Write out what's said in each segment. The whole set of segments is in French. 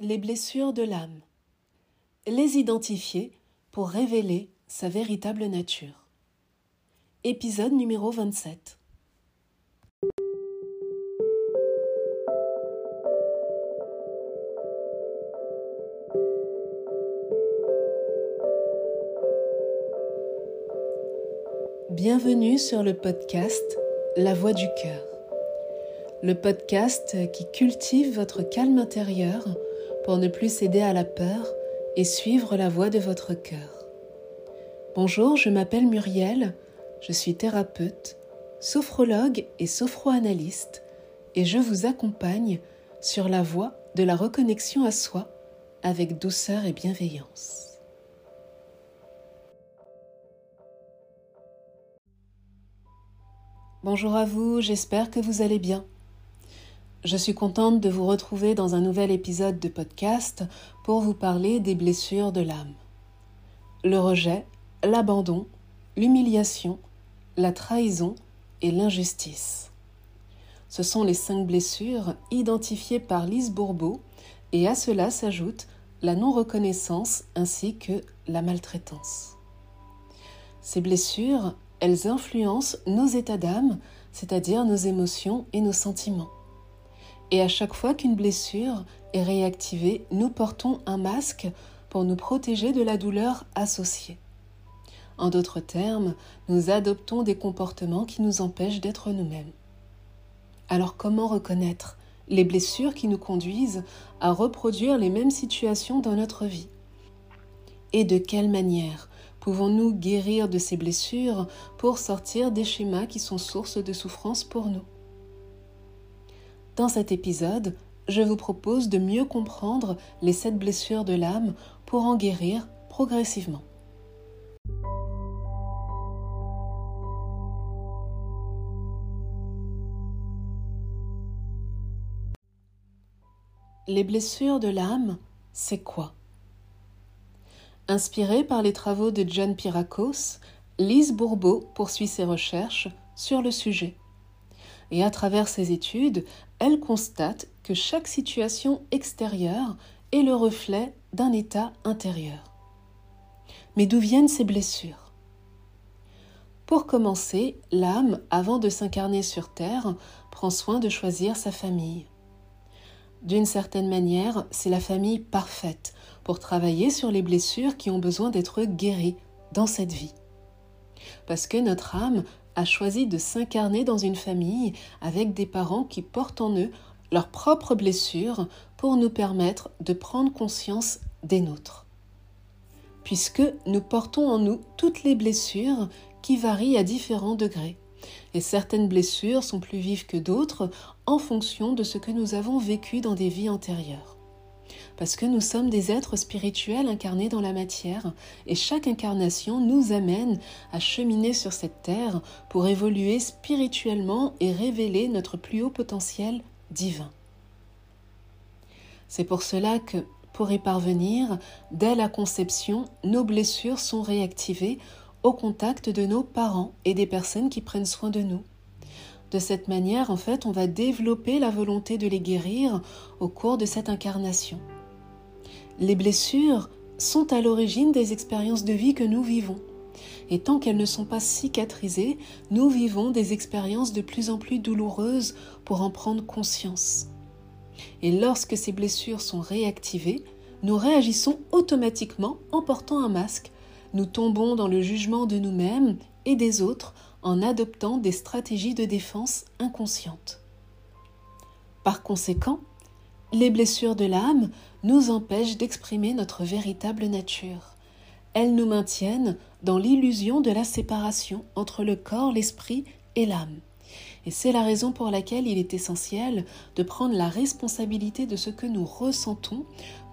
Les blessures de l'âme. Les identifier pour révéler sa véritable nature. Épisode numéro 27. Bienvenue sur le podcast La Voix du cœur. Le podcast qui cultive votre calme intérieur pour ne plus céder à la peur et suivre la voie de votre cœur. Bonjour, je m'appelle Muriel, je suis thérapeute, sophrologue et sophroanalyste et je vous accompagne sur la voie de la reconnexion à soi avec douceur et bienveillance. Bonjour à vous, j'espère que vous allez bien. Je suis contente de vous retrouver dans un nouvel épisode de podcast pour vous parler des blessures de l'âme. Le rejet, l'abandon, l'humiliation, la trahison et l'injustice. Ce sont les cinq blessures identifiées par Lise Bourbeau et à cela s'ajoute la non-reconnaissance ainsi que la maltraitance. Ces blessures, elles influencent nos états d'âme, c'est-à-dire nos émotions et nos sentiments. Et à chaque fois qu'une blessure est réactivée, nous portons un masque pour nous protéger de la douleur associée. En d'autres termes, nous adoptons des comportements qui nous empêchent d'être nous-mêmes. Alors comment reconnaître les blessures qui nous conduisent à reproduire les mêmes situations dans notre vie? Et de quelle manière pouvons-nous guérir de ces blessures pour sortir des schémas qui sont source de souffrance pour nous? Dans cet épisode, je vous propose de mieux comprendre les sept blessures de l'âme pour en guérir progressivement. Les blessures de l'âme, c'est quoi? Inspirée par les travaux de John Pirakos, Lise Bourbeau poursuit ses recherches sur le sujet et à travers ses études, elle constate que chaque situation extérieure est le reflet d'un état intérieur. Mais d'où viennent ces blessures? Pour commencer, l'âme, avant de s'incarner sur Terre, prend soin de choisir sa famille. D'une certaine manière, c'est la famille parfaite pour travailler sur les blessures qui ont besoin d'être guéries dans cette vie. Parce que notre âme a choisi de s'incarner dans une famille avec des parents qui portent en eux leurs propres blessures pour nous permettre de prendre conscience des nôtres. Puisque nous portons en nous toutes les blessures qui varient à différents degrés. Et certaines blessures sont plus vives que d'autres en fonction de ce que nous avons vécu dans des vies antérieures parce que nous sommes des êtres spirituels incarnés dans la matière, et chaque incarnation nous amène à cheminer sur cette terre pour évoluer spirituellement et révéler notre plus haut potentiel divin. C'est pour cela que, pour y parvenir, dès la conception, nos blessures sont réactivées au contact de nos parents et des personnes qui prennent soin de nous. De cette manière, en fait, on va développer la volonté de les guérir au cours de cette incarnation. Les blessures sont à l'origine des expériences de vie que nous vivons. Et tant qu'elles ne sont pas cicatrisées, nous vivons des expériences de plus en plus douloureuses pour en prendre conscience. Et lorsque ces blessures sont réactivées, nous réagissons automatiquement en portant un masque. Nous tombons dans le jugement de nous-mêmes et des autres en adoptant des stratégies de défense inconscientes. Par conséquent, les blessures de l'âme nous empêchent d'exprimer notre véritable nature. Elles nous maintiennent dans l'illusion de la séparation entre le corps, l'esprit et l'âme. Et c'est la raison pour laquelle il est essentiel de prendre la responsabilité de ce que nous ressentons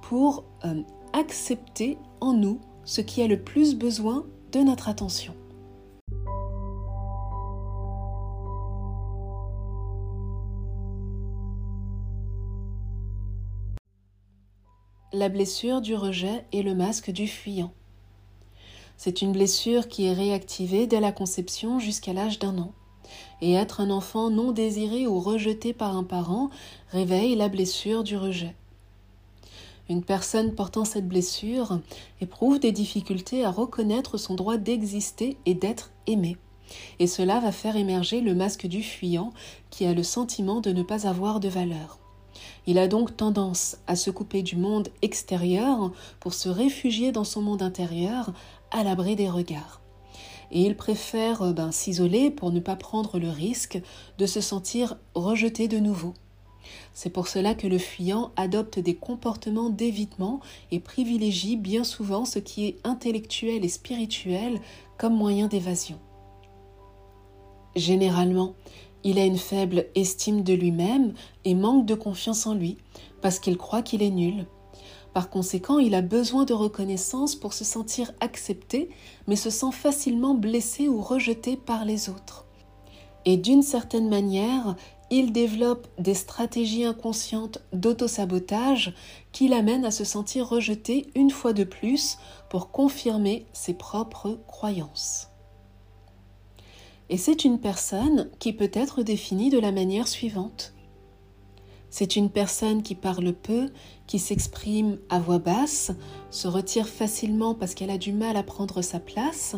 pour euh, accepter en nous ce qui a le plus besoin de notre attention. La blessure du rejet et le masque du fuyant. C'est une blessure qui est réactivée dès la conception jusqu'à l'âge d'un an. Et être un enfant non désiré ou rejeté par un parent réveille la blessure du rejet. Une personne portant cette blessure éprouve des difficultés à reconnaître son droit d'exister et d'être aimé. Et cela va faire émerger le masque du fuyant qui a le sentiment de ne pas avoir de valeur. Il a donc tendance à se couper du monde extérieur pour se réfugier dans son monde intérieur à l'abri des regards. Et il préfère euh, ben, s'isoler pour ne pas prendre le risque de se sentir rejeté de nouveau. C'est pour cela que le fuyant adopte des comportements d'évitement et privilégie bien souvent ce qui est intellectuel et spirituel comme moyen d'évasion. Généralement, il a une faible estime de lui-même et manque de confiance en lui parce qu'il croit qu'il est nul. Par conséquent, il a besoin de reconnaissance pour se sentir accepté, mais se sent facilement blessé ou rejeté par les autres. Et d'une certaine manière, il développe des stratégies inconscientes d'autosabotage qui l'amènent à se sentir rejeté une fois de plus pour confirmer ses propres croyances. Et c'est une personne qui peut être définie de la manière suivante. C'est une personne qui parle peu, qui s'exprime à voix basse, se retire facilement parce qu'elle a du mal à prendre sa place,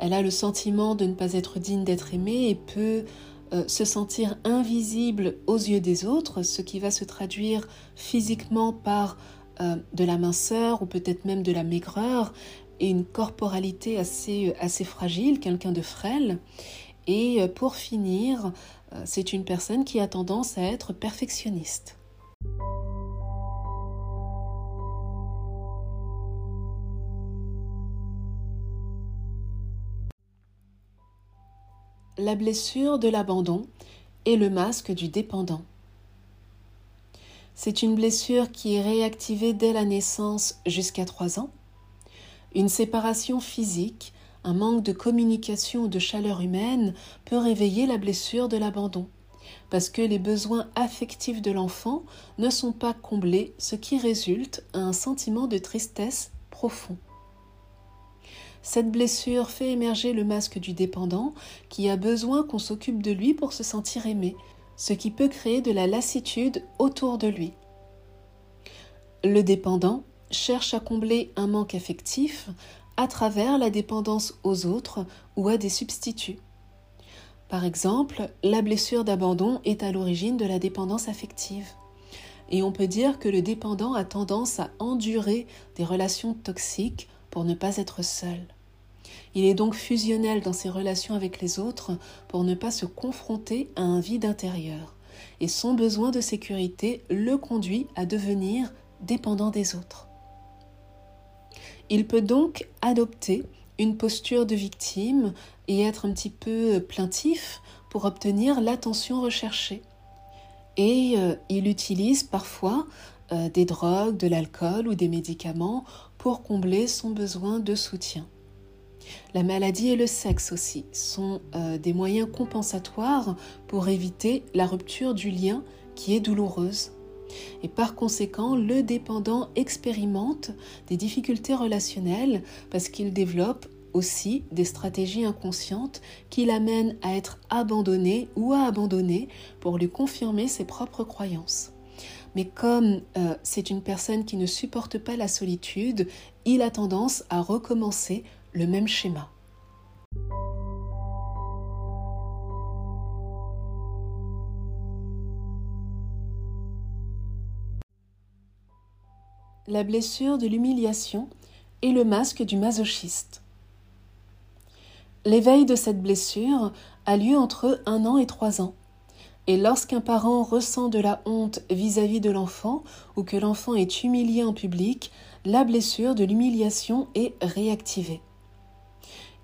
elle a le sentiment de ne pas être digne d'être aimée et peut euh, se sentir invisible aux yeux des autres, ce qui va se traduire physiquement par euh, de la minceur ou peut-être même de la maigreur et une corporalité assez, fragile, quelqu'un de frêle. Et euh, pour finir, euh, c'est une personne qui a tendance à être perfectionniste. La blessure de l'abandon est le masque du dépendant. C'est une blessure qui est réactivée dès la naissance jusqu'à 3 ans. Une séparation physique un manque de communication ou de chaleur humaine peut réveiller la blessure de l'abandon, parce que les besoins affectifs de l'enfant ne sont pas comblés, ce qui résulte à un sentiment de tristesse profond. Cette blessure fait émerger le masque du dépendant qui a besoin qu'on s'occupe de lui pour se sentir aimé, ce qui peut créer de la lassitude autour de lui. Le dépendant cherche à combler un manque affectif à travers la dépendance aux autres ou à des substituts. Par exemple, la blessure d'abandon est à l'origine de la dépendance affective. Et on peut dire que le dépendant a tendance à endurer des relations toxiques pour ne pas être seul. Il est donc fusionnel dans ses relations avec les autres pour ne pas se confronter à un vide intérieur. Et son besoin de sécurité le conduit à devenir dépendant des autres. Il peut donc adopter une posture de victime et être un petit peu plaintif pour obtenir l'attention recherchée. Et euh, il utilise parfois euh, des drogues, de l'alcool ou des médicaments pour combler son besoin de soutien. La maladie et le sexe aussi sont euh, des moyens compensatoires pour éviter la rupture du lien qui est douloureuse et par conséquent, le dépendant expérimente des difficultés relationnelles parce qu'il développe aussi des stratégies inconscientes qui l'amènent à être abandonné ou à abandonner pour lui confirmer ses propres croyances. Mais comme euh, c'est une personne qui ne supporte pas la solitude, il a tendance à recommencer le même schéma. La blessure de l'humiliation et le masque du masochiste. L'éveil de cette blessure a lieu entre un an et trois ans. Et lorsqu'un parent ressent de la honte vis-à-vis de l'enfant ou que l'enfant est humilié en public, la blessure de l'humiliation est réactivée.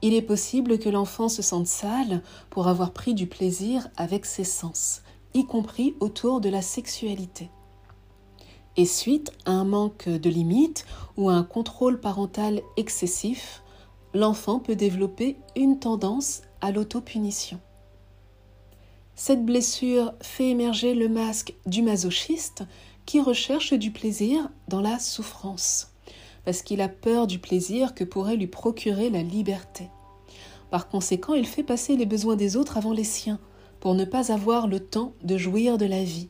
Il est possible que l'enfant se sente sale pour avoir pris du plaisir avec ses sens, y compris autour de la sexualité. Et suite à un manque de limites ou à un contrôle parental excessif, l'enfant peut développer une tendance à l'autopunition. Cette blessure fait émerger le masque du masochiste qui recherche du plaisir dans la souffrance, parce qu'il a peur du plaisir que pourrait lui procurer la liberté. Par conséquent, il fait passer les besoins des autres avant les siens, pour ne pas avoir le temps de jouir de la vie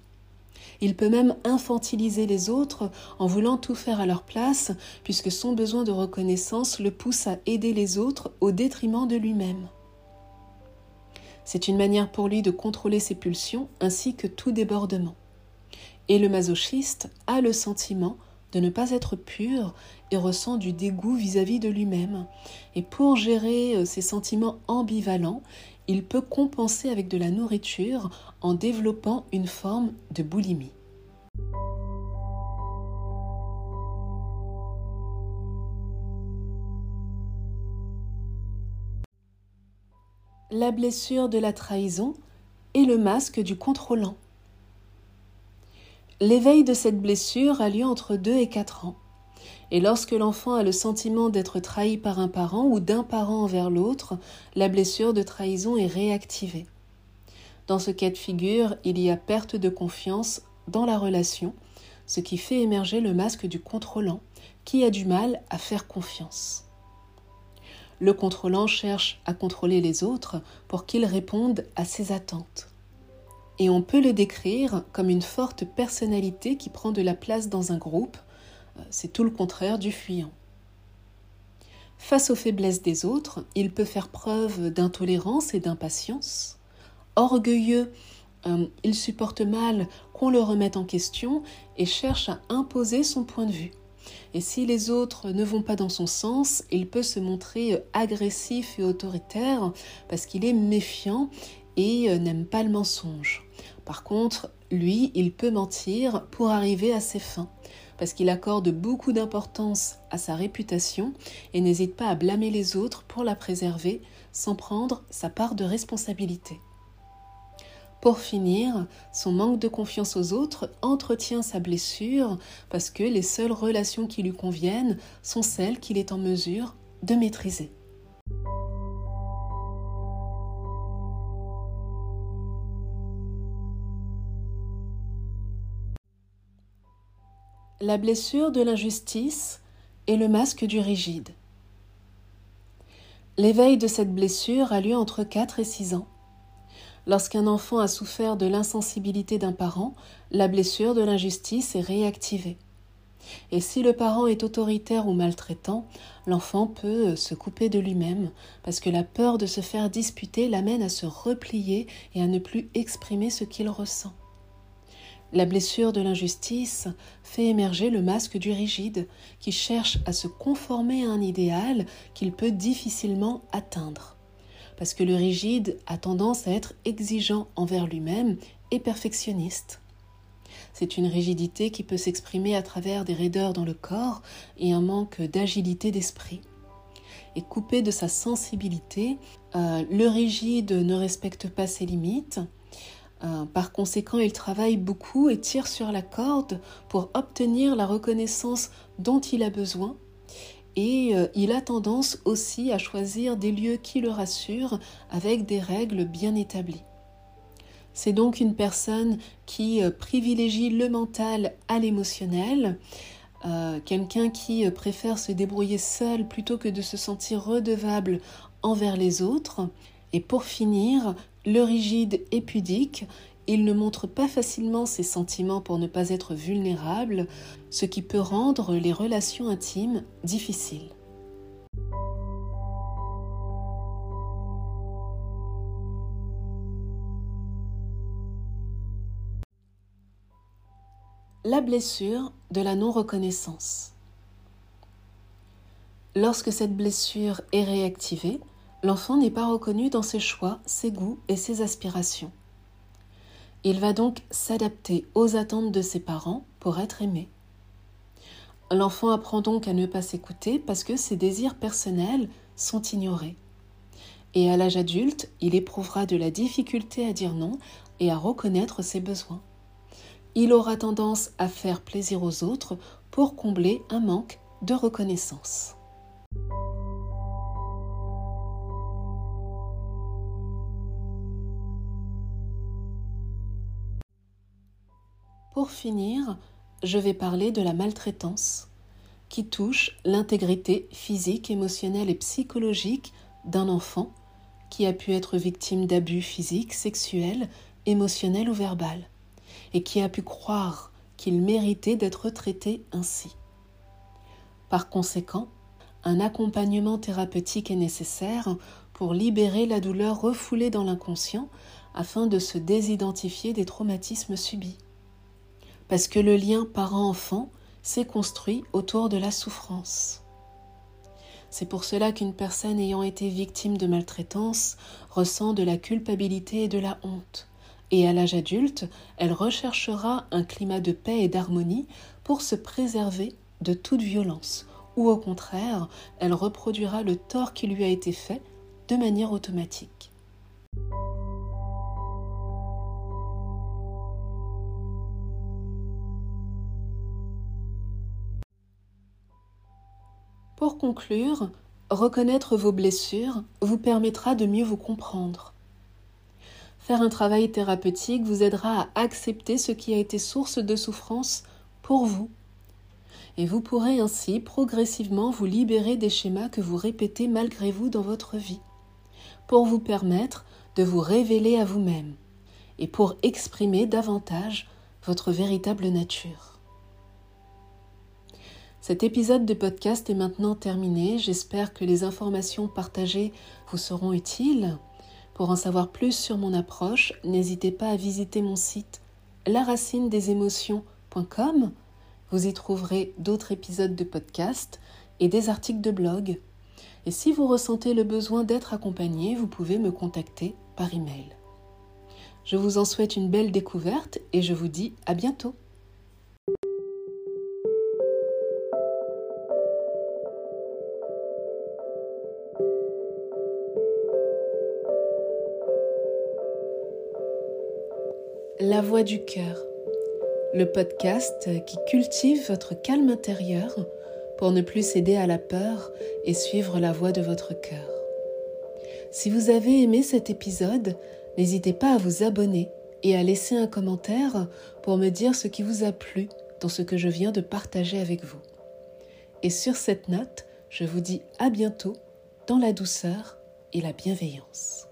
Il peut même infantiliser les autres en voulant tout faire à leur place, puisque son besoin de reconnaissance le pousse à aider les autres au détriment de lui-même. C'est une manière pour lui de contrôler ses pulsions ainsi que tout débordement. Et le masochiste a le sentiment de ne pas être pur et ressent du dégoût vis-à-vis de lui-même. Et pour gérer euh, sentiments ambivalents, il peut compenser avec de la nourriture en développant une forme de boulimie. La blessure de la trahison et le masque du contrôlant. L'éveil de cette blessure a lieu entre 2 et 4 ans. Et lorsque l'enfant a le sentiment d'être trahi par un parent ou d'un parent envers l'autre, la blessure de trahison est réactivée. Dans ce cas de figure, il y a perte de confiance dans la relation, ce qui fait émerger le masque du contrôlant, qui a du mal à faire confiance. Le contrôlant cherche à contrôler les autres pour qu'ils répondent à ses attentes et on peut le décrire comme une forte personnalité qui prend de la place dans un groupe. C'est tout le contraire du fuyant. Face aux faiblesses des autres, il peut faire preuve d'intolérance et d'impatience. Orgueilleux, euh, il supporte mal qu'on le remette en question et cherche à imposer son point de vue. Et si les autres ne vont pas dans son sens, il peut se montrer agressif et autoritaire parce qu'il est méfiant et euh, n'aime pas le mensonge. Par contre, lui, il peut mentir pour arriver à ses fins, parce qu'il accorde beaucoup d'importance à sa réputation et n'hésite pas à blâmer les autres pour la préserver sans prendre sa part de responsabilité. Pour finir, son manque de confiance aux autres entretient sa blessure parce que les seules relations qui lui conviennent sont celles qu'il est en mesure de maîtriser. La blessure de l'injustice et le masque du rigide. L'éveil de cette blessure a lieu entre 4 et 6 ans. Lorsqu'un enfant a souffert de l'insensibilité d'un parent, la blessure de l'injustice est réactivée. Et si le parent est autoritaire ou maltraitant, l'enfant peut se couper de lui-même, parce que la peur de se faire disputer l'amène à se replier et à ne plus exprimer ce qu'il ressent. La blessure de l'injustice fait émerger le masque du rigide qui cherche à se conformer à un idéal qu'il peut difficilement atteindre. Parce que le rigide a tendance à être exigeant envers lui-même et perfectionniste. C'est une rigidité qui peut s'exprimer à travers des raideurs dans le corps et un manque d'agilité d'esprit. Et coupé de sa sensibilité, euh, le rigide ne respecte pas ses limites, euh, par conséquent, il travaille beaucoup et tire sur la corde pour obtenir la reconnaissance dont il a besoin. Et euh, il a tendance aussi à choisir des lieux qui le rassurent avec des règles bien établies. C'est donc une personne qui euh, privilégie le mental à l'émotionnel, quelqu'un qui préfère se débrouiller seul plutôt que de se sentir redevable envers les autres. Et pour finir, le rigide et pudique, il ne montre pas facilement ses sentiments pour ne pas être vulnérable, ce qui peut rendre les relations intimes difficiles. La blessure de la non-reconnaissance. Lorsque cette blessure est réactivée, l'enfant n'est pas reconnu dans ses choix, ses goûts et ses aspirations. Il va donc s'adapter aux attentes de ses parents pour être aimé. L'enfant apprend donc à ne pas s'écouter parce que ses désirs personnels sont ignorés. Et à l'âge adulte, il éprouvera de la difficulté à dire non et à reconnaître ses besoins. Il aura tendance à faire plaisir aux autres pour combler un manque de reconnaissance. Pour finir, je vais parler de la maltraitance qui touche l'intégrité physique, émotionnelle et psychologique d'un enfant qui a pu être victime d'abus physiques, sexuels, émotionnels ou verbal. et qui a pu croire qu'il méritait d'être traité ainsi. Par conséquent, un accompagnement thérapeutique est nécessaire pour libérer la douleur refoulée dans l'inconscient afin de se désidentifier des traumatismes subis. Parce que le lien parent-enfant s'est construit autour de la souffrance. C'est pour cela qu'une personne ayant été victime de maltraitance ressent de la culpabilité et de la honte. Et à l'âge adulte, elle recherchera un climat de paix et d'harmonie pour se préserver de toute violence, ou au contraire, elle reproduira le tort qui lui a été fait de manière automatique. Pour conclure, reconnaître vos blessures vous permettra de mieux vous comprendre. Faire un travail thérapeutique vous aidera à accepter ce qui a été source de souffrance pour vous et vous pourrez ainsi progressivement vous libérer des schémas que vous répétez malgré vous dans votre vie, pour vous permettre de vous révéler à vous-même et pour exprimer davantage votre véritable nature. Cet épisode de podcast est maintenant terminé. J'espère que les informations partagées vous seront utiles. Pour en savoir plus sur mon approche, n'hésitez pas à visiter mon site laracinedesémotions.com vous y trouverez d'autres épisodes de podcast et des articles de blog. Et si vous ressentez le besoin d'être accompagné, vous pouvez me contacter par email. Je vous en souhaite une belle découverte et je vous dis à bientôt. La voix du cœur le podcast qui cultive votre calme intérieur pour ne plus céder à la peur et suivre la voie de votre cœur. Si vous avez aimé cet épisode, n'hésitez pas à vous abonner et à laisser un commentaire pour me dire ce qui vous a plu dans ce que je viens de partager avec vous. Et sur cette note, je vous dis à bientôt dans la douceur et la bienveillance.